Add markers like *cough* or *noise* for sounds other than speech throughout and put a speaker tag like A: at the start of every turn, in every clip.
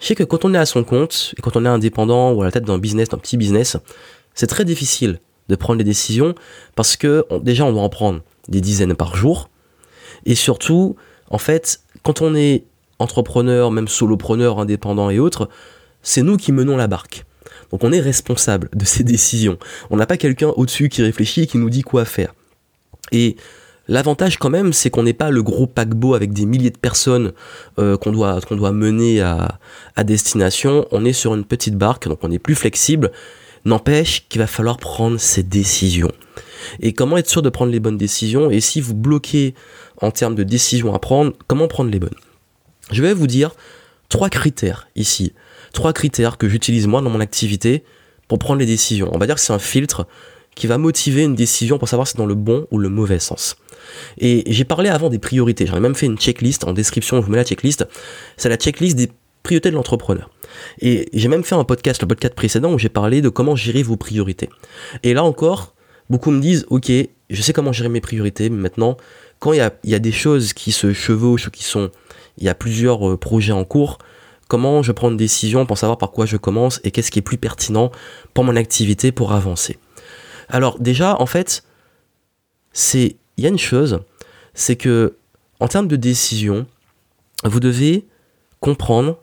A: Je sais que quand on est à son compte et quand on est indépendant ou à la tête d'un business, d'un petit business, c'est très difficile de prendre des décisions parce que déjà on doit en prendre des dizaines par jour et surtout en fait quand on est entrepreneur, même solopreneur, indépendant et autres, c'est nous qui menons la barque. Donc on est responsable de ces *laughs* décisions. On n'a pas quelqu'un au-dessus qui réfléchit et qui nous dit quoi faire. Et L'avantage quand même, c'est qu'on n'est pas le gros paquebot avec des milliers de personnes euh, qu'on doit, mener à, à destination. On est sur une petite barque, donc on est plus flexible. N'empêche qu'il va falloir prendre ses décisions. Et comment être sûr de prendre les bonnes décisions? Et si vous bloquez en termes de décisions à prendre, comment prendre les bonnes? Je vais vous dire trois critères ici. Trois critères que j'utilise moi dans mon activité pour prendre les décisions. On va dire que c'est un filtre qui va motiver une décision pour savoir si c'est dans le bon ou le mauvais sens. Et j'ai parlé avant des priorités, j'en ai même fait une checklist en description, je vous mets la checklist, c'est la checklist des priorités de l'entrepreneur. Et j'ai même fait un podcast, le podcast précédent, où j'ai parlé de comment gérer vos priorités. Et là encore, beaucoup me disent, ok, je sais comment gérer mes priorités, mais maintenant, quand il y a, y a, des choses qui se chevauchent, qui sont, il y a plusieurs euh, projets en cours, comment je prends une décision pour savoir par quoi je commence et qu'est-ce qui est plus pertinent pour mon activité pour avancer. Alors déjà, en fait, il y a une chose, c'est que en termes de décision, vous devez comprendre,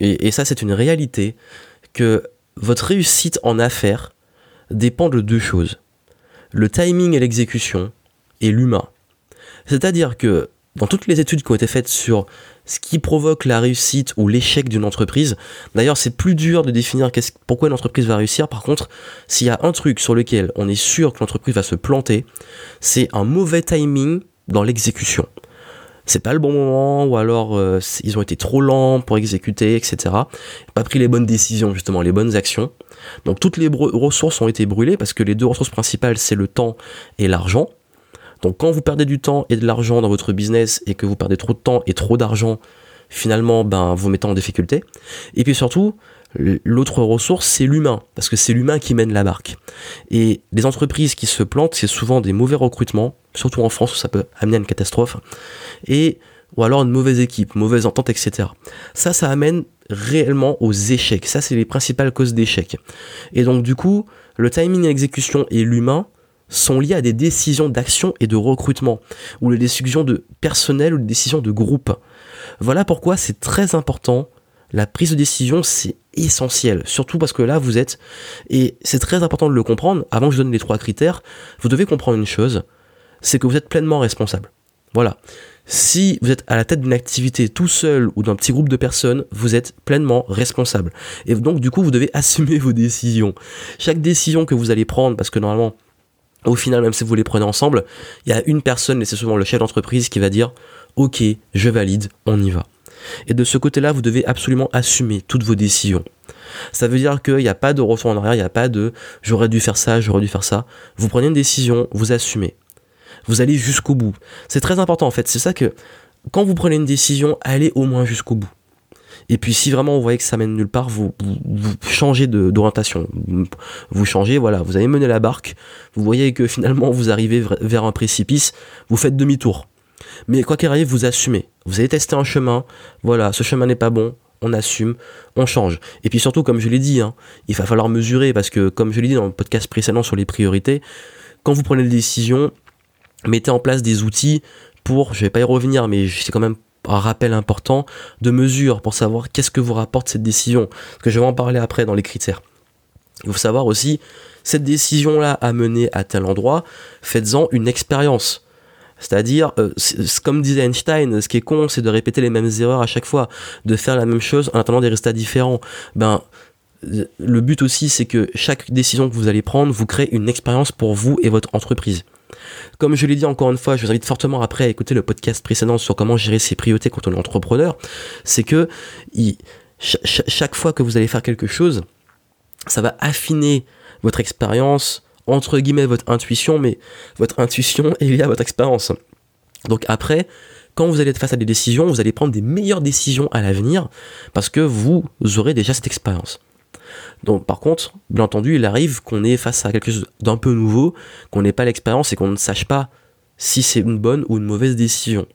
A: et, ça c'est une réalité, que votre réussite en affaires dépend de deux choses. Le timing et l'exécution et l'humain. C'est-à-dire que dans toutes les études qui ont été faites sur ce qui provoque la réussite ou l'échec d'une entreprise. D'ailleurs, c'est plus dur de définir pourquoi une entreprise va réussir. Par contre, s'il y a un truc sur lequel on est sûr que l'entreprise va se planter, c'est un mauvais timing dans l'exécution. C'est pas le bon moment, ou alors euh, ils ont été trop lents pour exécuter, etc. Pas pris les bonnes décisions, justement, les bonnes actions. Donc toutes les ressources ont été brûlées parce que les deux ressources principales, c'est le temps et l'argent. Donc quand vous perdez du temps et de l'argent dans votre business et que vous perdez trop de temps et trop d'argent, finalement, ben, vous mettez en difficulté. Et puis surtout, l'autre ressource, c'est l'humain, parce que c'est l'humain qui mène la barque. Et les entreprises qui se plantent, c'est souvent des mauvais recrutements, surtout en France où ça peut amener à une catastrophe, et ou alors une mauvaise équipe, mauvaise entente, etc. Ça, ça amène réellement aux échecs. Ça, c'est les principales causes d'échecs. Et donc, du coup, le timing et l'exécution et l'humain, sont liées à des décisions d'action et de recrutement, ou les décisions de personnel ou les décisions de groupe. Voilà pourquoi c'est très important. La prise de décision, c'est essentiel, surtout parce que là, vous êtes, et c'est très important de le comprendre, avant que je donne les trois critères, vous devez comprendre une chose, c'est que vous êtes pleinement responsable. Voilà. Si vous êtes à la tête d'une activité tout seul ou d'un petit groupe de personnes, vous êtes pleinement responsable. Et donc, du coup, vous devez *laughs* assumer vos décisions. Chaque décision que vous allez prendre, parce que normalement, au final, même si vous les prenez ensemble, il y a une personne, et c'est souvent le chef d'entreprise, qui va dire Ok, je valide, on y va. Et de ce côté-là, vous devez absolument assumer toutes vos décisions. Ça veut dire qu'il n'y a pas de retour en arrière, il n'y a pas de j'aurais dû faire ça, j'aurais dû faire ça. Vous prenez une décision, vous assumez. Vous allez jusqu'au bout. C'est très important en fait. C'est ça que quand vous prenez une décision, allez au moins jusqu'au bout. Et puis si vraiment vous voyez que ça mène nulle part, vous, vous, changez d'orientation. Vous changez, voilà, vous avez mené la barque, vous voyez que finalement vous arrivez vers un précipice, vous faites demi-tour. Mais quoi qu'il arrive, vous assumez. Vous avez testé un chemin, voilà, ce chemin n'est pas bon, on assume, on change. Et puis surtout, comme je l'ai dit, hein, il va falloir mesurer, parce que comme je l'ai dit dans le podcast précédent sur les priorités, quand vous prenez des décisions, mettez en place des outils pour, je vais pas y revenir, mais c'est quand même un rappel important de mesure pour savoir qu'est-ce que vous rapporte cette décision. Parce que je vais en parler après dans les critères. Il faut savoir aussi, cette décision-là a mené à tel endroit, faites-en une expérience. C'est-à-dire, euh, comme disait Einstein, ce qui est con, c'est de répéter les mêmes erreurs à chaque fois, de faire la même chose en attendant des résultats différents. Ben, le but aussi, c'est que chaque décision que vous allez prendre vous crée une expérience pour vous et votre entreprise. Comme je l'ai dit encore une fois, je vous invite fortement après à écouter le podcast précédent sur comment gérer ses priorités quand on est entrepreneur. C'est que chaque fois que vous allez faire quelque chose, ça va affiner votre expérience, entre guillemets votre intuition, mais votre intuition *laughs* est liée à votre expérience. Donc après, quand vous allez être face à des décisions, vous allez prendre des meilleures décisions à l'avenir parce que vous aurez déjà cette expérience. Donc par contre, bien entendu, il arrive qu'on est face à quelque chose d'un peu nouveau, qu'on n'ait pas l'expérience et qu'on ne sache pas si c'est une bonne ou une mauvaise décision.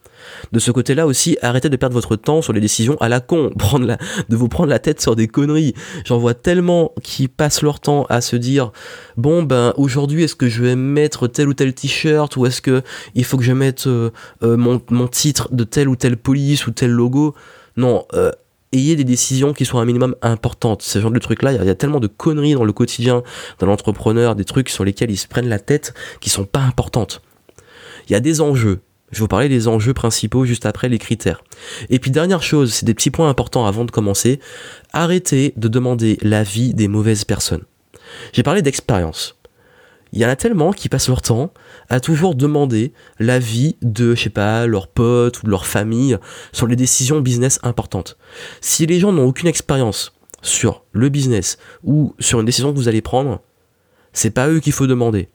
A: De ce côté-là aussi, arrêtez de perdre votre temps sur les décisions à la con, *laughs* de vous prendre la tête sur des conneries. J'en vois tellement qui passent leur temps à se dire bon ben aujourd'hui est-ce que je vais mettre tel ou tel t-shirt ou est-ce que il faut que je mette euh, euh, mon, mon, titre de telle ou telle police ou tel logo? Non, euh, ayez des décisions qui soient un minimum importantes. Ce genre de trucs-là, il y, a tellement de conneries dans le quotidien d'un l'entrepreneur, des trucs sur lesquels ils se prennent la tête qui sont pas importantes. Il y a des enjeux. Je vais vous parler des enjeux principaux juste après les critères. Et puis dernière chose, c'est des petits points importants avant de commencer. Arrêtez de demander l'avis des mauvaises personnes. J'ai parlé d'expérience. Il y en a tellement qui passent leur temps à toujours demander l'avis de, je sais pas, leurs potes ou de leur famille sur les décisions business importantes. Si les gens n'ont aucune expérience sur le business ou sur une décision que vous allez prendre, c'est pas eux qu'il faut demander.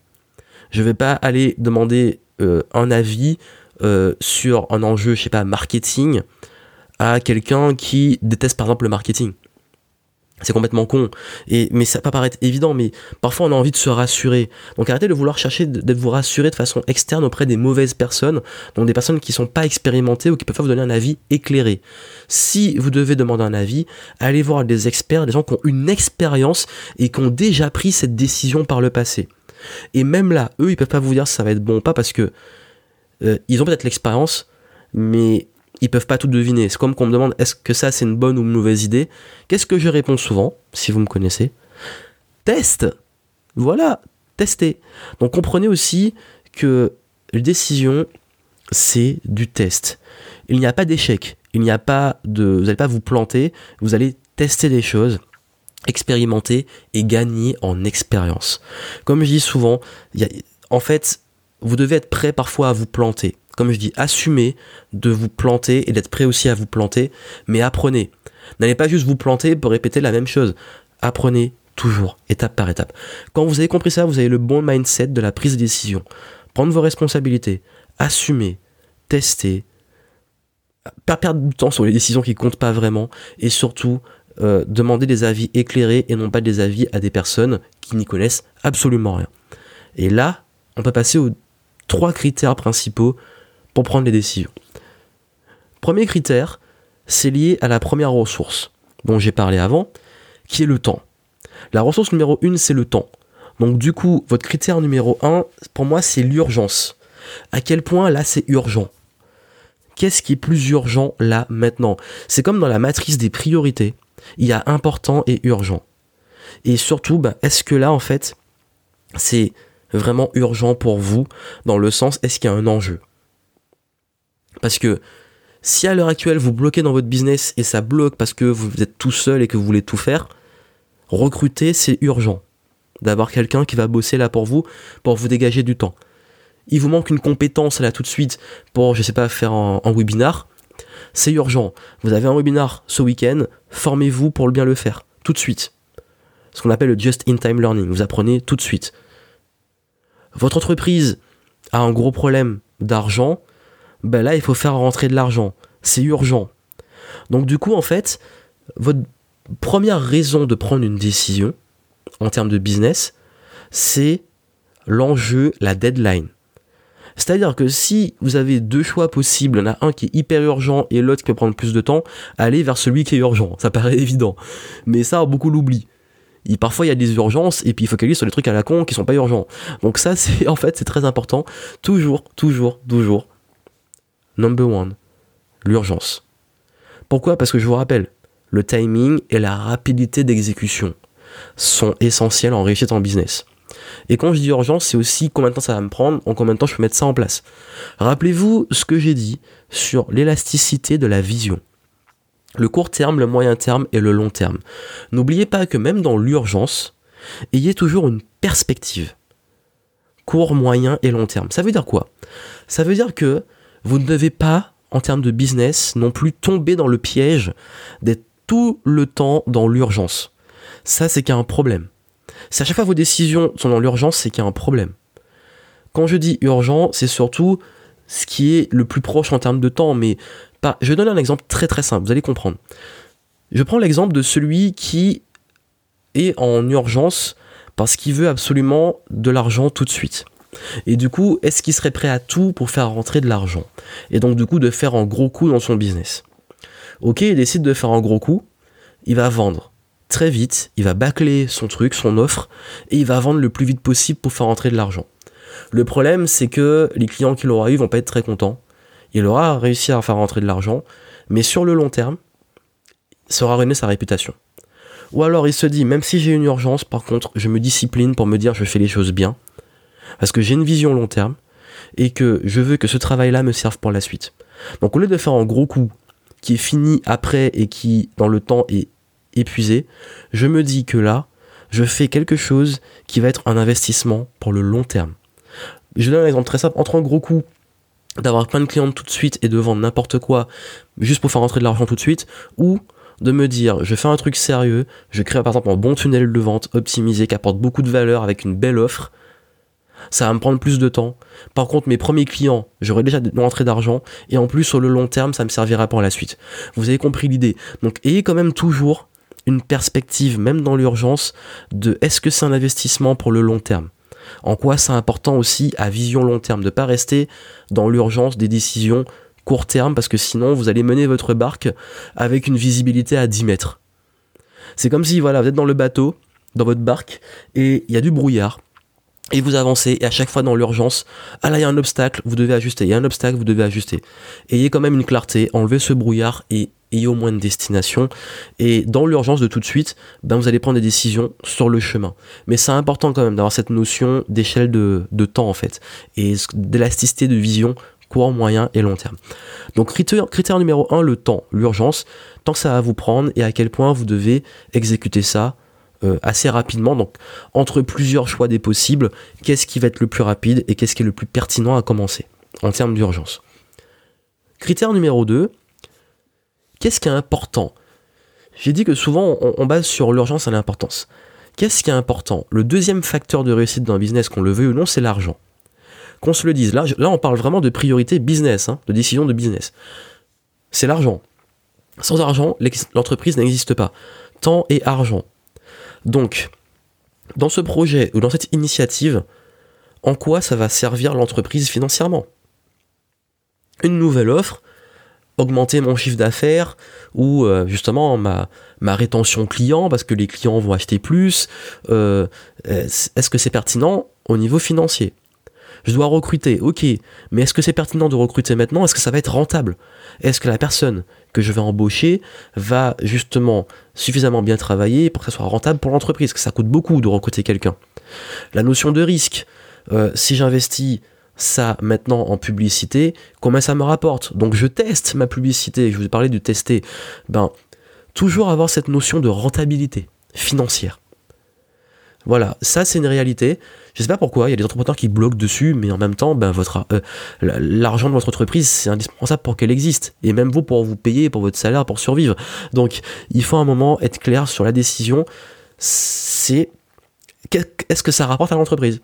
A: Je vais pas aller demander euh, un avis euh, sur un enjeu, je sais pas, marketing à quelqu'un qui déteste par exemple le marketing. C'est complètement con. Et, mais ça peut paraître évident, mais parfois on a envie de se rassurer. Donc arrêtez de vouloir chercher de vous rassurer de façon externe auprès des mauvaises personnes, donc des personnes qui sont pas expérimentées ou qui peuvent pas vous donner un avis éclairé. Si vous devez demander un avis, allez voir des experts, des gens qui ont une expérience et qui ont déjà pris cette décision par le passé. Et même là, eux, ils peuvent pas vous dire si ça va être bon ou pas parce que euh, ils ont peut-être l'expérience, mais ils peuvent pas tout deviner. C'est comme qu'on me demande est-ce que ça c'est une bonne ou une mauvaise idée? Qu'est-ce que je réponds souvent, si vous me connaissez? Teste Voilà, testez. Donc comprenez aussi que la décision, c'est du test. Il n'y a pas d'échec. Il n'y a pas de. Vous n'allez pas vous planter, vous allez tester des choses expérimenter et gagner en expérience. Comme je dis souvent, en fait, vous devez être prêt parfois à vous planter. Comme je dis, assumez de vous planter et d'être prêt aussi à vous planter, mais apprenez. N'allez pas juste vous planter pour répéter la même chose. Apprenez toujours, étape par étape. Quand vous avez compris ça, vous avez le bon mindset de la prise de décision. Prendre vos responsabilités, assumer, tester, pas perdre du temps sur les décisions qui comptent pas vraiment, et surtout euh, demander des avis éclairés et non pas des avis à des personnes qui n'y connaissent absolument rien. Et là, on peut passer aux trois critères principaux prendre les décisions. Premier critère, c'est lié à la première ressource dont j'ai parlé avant, qui est le temps. La ressource numéro une, c'est le temps. Donc du coup, votre critère numéro un, pour moi, c'est l'urgence. À quel point là, c'est urgent? Qu'est-ce qui est plus urgent là, maintenant? C'est comme dans la matrice des priorités. Il y a important et urgent. Et surtout, bah, est-ce que là, en fait, c'est vraiment urgent pour vous dans le sens est-ce qu'il y a un enjeu? Parce que si à l'heure actuelle vous bloquez dans votre business et ça bloque parce que vous êtes tout seul et que vous voulez tout faire, recruter c'est urgent. D'avoir quelqu'un qui va bosser là pour vous, pour vous dégager du temps. Il vous manque une compétence là tout de suite pour, je sais pas, faire un, un webinar. C'est urgent. Vous avez un webinar ce week-end, formez-vous pour bien le faire, tout de suite. Ce qu'on appelle le just-in-time learning. Vous apprenez tout de suite votre entreprise a un gros problème d'argent, ben là, il faut faire rentrer de l'argent. C'est urgent. Donc du coup, en fait, votre première raison de prendre une décision en termes de business, c'est l'enjeu, la deadline. C'est-à-dire que si vous avez deux choix possibles, il y en a un qui est hyper urgent et l'autre qui peut prendre plus de temps, allez vers celui qui est urgent. Ça paraît *laughs* évident. Mais ça, beaucoup l'oublient parfois il y a des urgences et puis il focalise sur les trucs à la con qui sont pas urgents. Donc ça *laughs* c'est en fait c'est très important. Toujours, toujours, toujours. Number one, l'urgence. Pourquoi? Parce que je vous rappelle, le timing et la rapidité d'exécution sont essentiels en réussite en business. Et quand je dis urgence, c'est aussi combien de temps ça va me prendre, en combien de temps je peux mettre ça en place. Rappelez-vous ce que j'ai dit sur l'élasticité de la vision le court terme, le moyen terme et le long terme. N'oubliez pas que même dans l'urgence, ayez toujours une perspective. Court, moyen et long terme. Ça veut dire quoi? Ça veut dire que vous ne devez pas, en termes de business, non plus tomber dans le piège d'être tout le temps dans l'urgence. ça c'est qu'il y a un problème. Si à chaque fois vos décisions sont dans l'urgence, c'est qu'il y a un problème. Quand je dis urgent, c'est surtout ce qui est le plus proche en termes de temps, mais pas. Je donne un exemple très très simple, vous allez comprendre. Je prends l'exemple de celui qui est en urgence parce qu'il veut absolument de l'argent tout de suite. Et du coup, est-ce qu'il serait prêt à tout pour faire rentrer de l'argent Et donc du coup, de faire un gros coup dans son business? Ok, il décide de faire un gros coup, il va vendre très vite, il va bâcler son truc, son offre, et il va vendre le plus vite possible pour faire rentrer de l'argent. Le problème, c'est que les clients qui l'aura eu vont pas être très contents. Il aura réussi à faire rentrer de l'argent, mais sur le long terme, ça aura ruiné sa réputation. Ou alors il se dit, même si j'ai une urgence, par contre, je me discipline pour me dire je fais les choses bien, parce que j'ai une vision long terme, et que je veux que ce travail-là me serve pour la suite. Donc au lieu de faire un gros coup qui est fini après et qui, dans le temps, est épuisé, je me dis que là, je fais quelque chose qui va être un investissement pour le long terme. Je donne un exemple très simple. Entre un gros coup d'avoir plein de clients tout de suite et de vendre n'importe quoi juste pour faire rentrer de l'argent tout de suite, ou de me dire je fais un truc sérieux, je crée par exemple un bon tunnel de vente optimisé qui apporte beaucoup de valeur avec une belle offre, ça va me prendre plus de temps. Par contre, mes premiers clients, j'aurai déjà une rentrée d'argent et en plus sur le long terme, ça me servira pour la suite. Vous avez compris l'idée. Donc ayez quand même toujours une perspective, même dans l'urgence, de est-ce que c'est un investissement pour le long terme? En quoi c'est important aussi à vision long terme, de ne pas rester dans l'urgence des décisions court terme, parce que sinon vous allez mener votre barque avec une visibilité à 10 mètres. C'est comme si voilà, vous êtes dans le bateau, dans votre barque, et il y a du brouillard et vous avancez et à chaque fois dans l'urgence, ah là il y a un obstacle, vous devez ajuster, il y a un obstacle, vous devez ajuster. Ayez quand même une clarté, enlevez ce brouillard et ayez au moins une destination. Et dans l'urgence de tout de suite, ben vous allez prendre des décisions sur le chemin. Mais c'est important quand même d'avoir cette notion d'échelle de, temps en fait et d'élasticité de vision court, moyen et long terme. Donc critère, critère numéro 1, le temps, l'urgence, tant que ça va vous prendre et à quel point vous devez exécuter ça euh, assez rapidement. Donc, entre plusieurs choix des possibles, qu'est-ce qui va être le plus rapide et qu'est-ce qui est le plus pertinent à commencer en termes d'urgence? Critère numéro 2, qu'est-ce qui est important? J'ai dit que souvent on, base sur l'urgence et l'importance. Qu'est-ce qui est important? Le deuxième facteur de réussite d'un business, qu'on le veuille ou non, c'est l'argent. Qu'on se le dise, là, là on parle vraiment de priorité business, hein, de décision de business. C'est l'argent. Sans argent, l'entreprise n'existe pas. Temps et argent. Donc, dans ce projet ou dans cette initiative, en quoi ça va servir l'entreprise financièrement? Une nouvelle offre, augmenter mon chiffre d'affaires ou euh, justement ma, rétention client parce que les clients vont acheter plus. Euh, est-ce que c'est pertinent au niveau financier? Je dois recruter, ok, mais est-ce que c'est pertinent de recruter maintenant? Est-ce que ça va être rentable? Est-ce que la personne que je vais embaucher va justement suffisamment bien travailler pour que ça soit rentable pour l'entreprise? Que ça coûte beaucoup de recruter quelqu'un. La notion de risque, euh, si j'investis ça maintenant en publicité, combien ça me rapporte? Donc je teste ma publicité, je vous ai parlé de tester. Ben, toujours avoir cette notion de rentabilité financière. Voilà, ça c'est une réalité. Je sais pas pourquoi, il y a des entrepreneurs qui bloquent dessus, mais en même temps, ben, euh, l'argent de votre entreprise, c'est indispensable pour qu'elle existe. Et même vous, pour vous payer, pour votre salaire, pour survivre. Donc, il faut un moment être clair sur la décision. C'est, est-ce que ça rapporte à l'entreprise?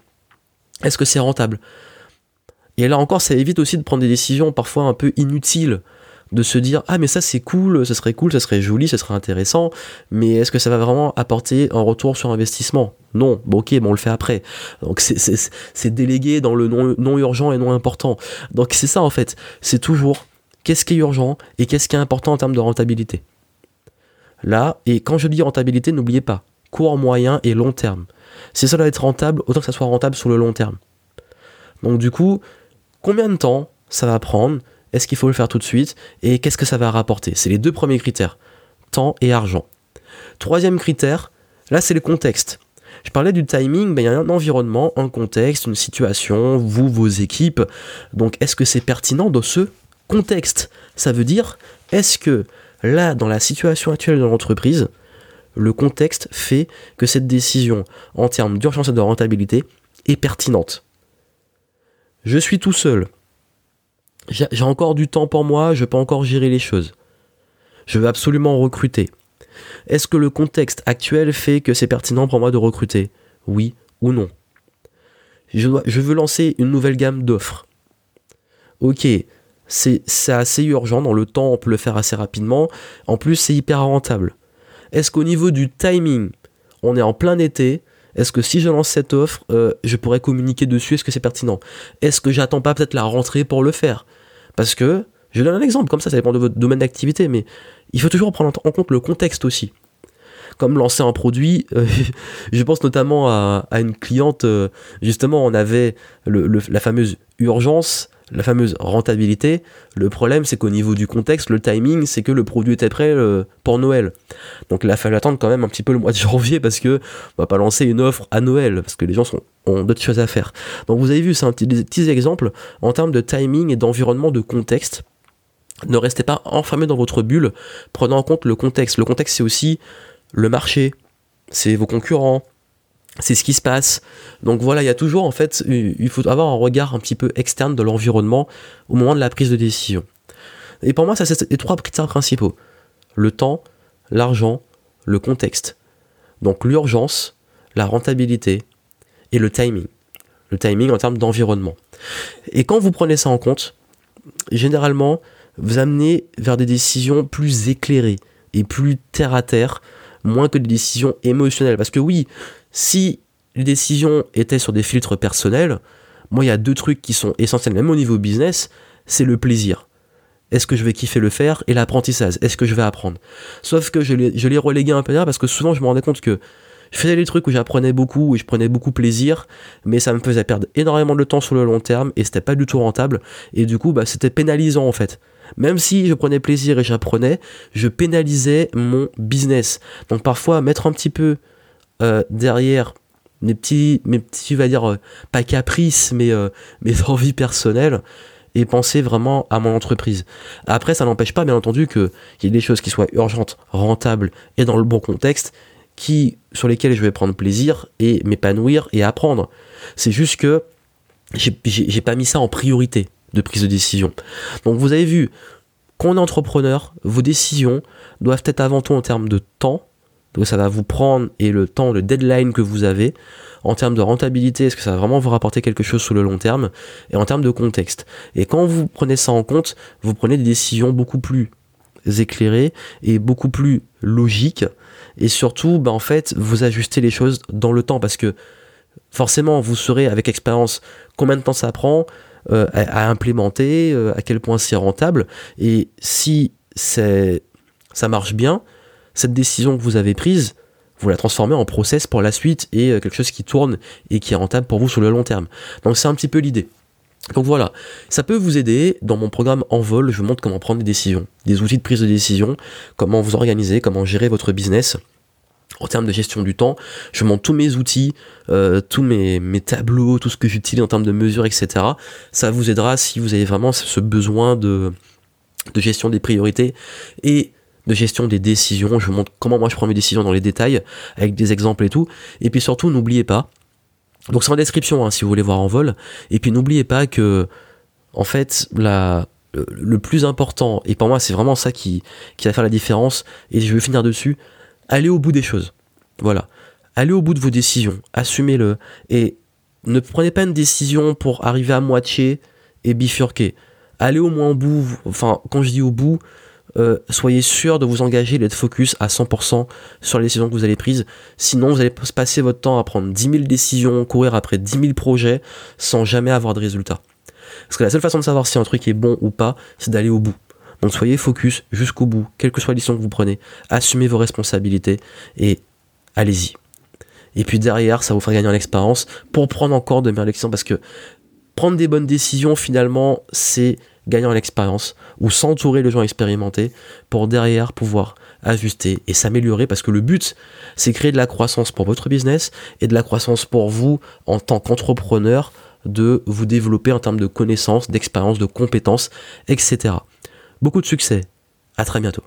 A: Est-ce que c'est rentable? Et là encore, ça évite aussi de prendre des décisions parfois un peu inutiles de se dire ah mais ça c'est cool, ce serait cool, ça serait joli, ce serait intéressant, mais est-ce que ça va vraiment apporter un retour sur investissement? Non, bon ok, bon on le fait après. Donc c'est délégué dans le non, non urgent et non important. Donc c'est ça en fait, c'est toujours qu'est-ce qui est urgent et qu'est-ce qui est important en termes de rentabilité? Là, et quand je dis rentabilité, n'oubliez pas, court, moyen et long terme. Si ça doit être rentable, autant que ça soit rentable sur le long terme. Donc du coup, combien de temps ça va prendre est-ce qu'il faut le faire tout de suite Et qu'est-ce que ça va rapporter? C'est les deux premiers critères, temps et argent. Troisième critère, là c'est le contexte. Je parlais du timing, ben, il y a un environnement, un contexte, une situation, vous, vos équipes. Donc est-ce que c'est pertinent dans ce contexte? Ça veut dire, est-ce que là, dans la situation actuelle de l'entreprise, le contexte fait que cette décision en termes d'urgence et de rentabilité est pertinente? Je suis tout seul, j'ai encore du temps pour moi, je peux encore gérer les choses. Je veux absolument recruter. Est-ce que le contexte actuel fait que c'est pertinent pour moi de recruter? Oui ou non? Je, veux lancer une nouvelle gamme d'offres. Ok, c'est assez urgent, dans le temps on peut le faire assez rapidement, en plus c'est hyper rentable. Est-ce qu'au niveau du timing, on est en plein été, est-ce que si je lance cette offre, euh, je pourrais communiquer dessus? Est-ce que c'est pertinent? Est-ce que j'attends pas peut-être la rentrée pour le faire? Parce que, je donne un exemple, comme ça, ça dépend de votre domaine d'activité, mais il faut toujours prendre en compte le contexte aussi. Comme lancer un produit, euh, *laughs* je pense notamment à, une cliente, euh, justement, on avait la fameuse urgence la fameuse rentabilité. Le problème, c'est qu'au niveau du contexte, le timing, c'est que le produit était prêt euh, pour Noël. Donc il a fallu attendre quand même un petit peu le mois de *laughs* janvier parce que on va pas lancer une offre à Noël parce que les gens ont d'autres choses à faire. Donc vous avez vu, c'est un petit, des petits exemples en termes de timing et d'environnement, de contexte. Ne restez pas enfermé dans votre bulle, prenant en compte le contexte. Le contexte, c'est aussi le marché, c'est vos concurrents, c'est ce qui se passe. Donc voilà, il y a toujours en fait, il faut avoir un regard un petit peu externe de l'environnement au moment de la prise de décision. Et pour moi, ça c'est les trois critères principaux le temps, l'argent, le contexte. Donc l'urgence, la rentabilité et le timing. Le timing en termes d'environnement. Et quand vous prenez ça en compte, généralement, vous amenez vers des décisions plus éclairées et plus terre à terre, moins que des décisions émotionnelles. Parce que oui, si les décisions étaient sur des filtres personnels, moi, il y a deux trucs qui sont essentiels, même au niveau business, c'est le plaisir. Est-ce que je vais kiffer le faire et l'apprentissage? Est-ce que je vais apprendre? Sauf que je l'ai, relégué un peu là parce que souvent je me rendais compte que je faisais des trucs où j'apprenais beaucoup et je prenais beaucoup plaisir, mais ça me faisait perdre énormément de temps sur le long terme et c'était pas du tout rentable. Et du coup, bah, c'était pénalisant en fait. Même si je prenais plaisir et j'apprenais, je pénalisais mon business. Donc parfois, mettre un petit peu derrière mes petits, mes petits, va dire, euh, pas caprices, mais euh, mes *laughs* envies personnelles, et penser vraiment à mon entreprise. Après, ça n'empêche pas, bien entendu, qu'il y ait des choses qui soient urgentes, rentables et dans le bon contexte, sur lesquelles je vais prendre plaisir et m'épanouir et apprendre. C'est juste que j'ai pas mis ça en priorité de prise de décision. Donc vous avez vu, quand on est entrepreneur, vos décisions doivent être avant tout en termes de temps, donc ça va vous prendre et le temps, le deadline que vous avez en termes de rentabilité, est-ce que ça va vraiment vous rapporter quelque chose sur le long terme et en termes de contexte. Et quand vous prenez ça en compte, vous prenez des décisions beaucoup plus éclairées et beaucoup plus logiques et surtout, bah, en fait, vous ajustez les choses dans le temps parce que forcément, vous saurez avec expérience combien de temps ça prend euh, à, implémenter, euh, à quel point c'est rentable et si ça marche bien, cette décision que vous avez prise, vous la transformez en process pour la suite et euh, quelque chose qui tourne et qui est rentable pour vous sur le long terme. Donc c'est un petit peu l'idée. Donc voilà, ça peut vous aider. Dans mon programme En vol, je vous montre comment prendre des décisions, des outils de prise de décision, comment vous organiser, comment gérer votre business. En termes de gestion du temps, je montre tous mes outils, euh, tous mes, tableaux, tout ce que j'utilise en termes de mesures, etc. Ça vous aidera si vous avez vraiment ce besoin de, de gestion des priorités et de gestion des décisions. Je vous montre comment moi je prends mes décisions dans les détails, avec des exemples et tout. Et puis surtout, n'oubliez pas, donc c'est en description hein, si vous voulez voir en vol. Et puis n'oubliez pas que, en fait, la, le, plus important, et pour moi c'est vraiment ça qui, qui va faire la différence, et je vais finir dessus, allez au bout des choses. Voilà. Allez au bout de vos décisions, assumez-le, et ne prenez pas une décision pour arriver à moitié et bifurquer. Allez au moins au bout, enfin quand je dis au bout, euh, soyez sûr de vous engager, d'être focus à 100% sur les décisions que vous allez prises. Sinon, vous allez passer votre temps à prendre 10 000 décisions, courir après 10 000 projets sans jamais avoir de résultats. Parce que la seule façon de savoir si un truc est bon ou pas, c'est d'aller au bout. Donc soyez focus jusqu'au bout, quelle que soit la décision que vous prenez, assumez vos responsabilités et allez-y. Et puis derrière, ça vous fera gagner en expérience pour prendre encore de meilleures décisions parce que prendre des bonnes décisions, finalement, c'est gagner en expérience ou s'entourer de gens expérimentés pour derrière pouvoir ajuster et s'améliorer parce que le but c'est créer de la croissance pour votre business et de la croissance pour vous en tant qu'entrepreneur de vous développer en termes de connaissances, d'expérience, de compétences, etc. Beaucoup de succès. À très bientôt.